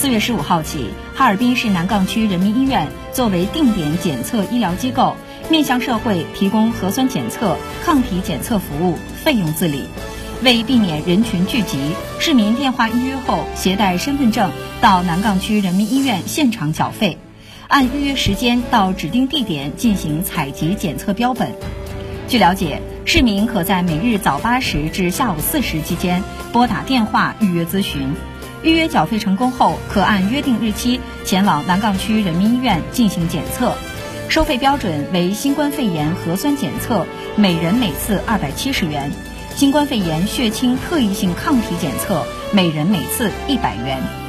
四月十五号起，哈尔滨市南岗区人民医院作为定点检测医疗机构，面向社会提供核酸检测、抗体检测服务，费用自理。为避免人群聚集，市民电话预约后携带身份证到南岗区人民医院现场缴费，按预约时间到指定地点进行采集检测标本。据了解，市民可在每日早八时至下午四时期间拨打电话预约咨询。预约缴费成功后，可按约定日期前往南岗区人民医院进行检测，收费标准为新冠肺炎核酸检测每人每次二百七十元，新冠肺炎血清特异性抗体检测每人每次一百元。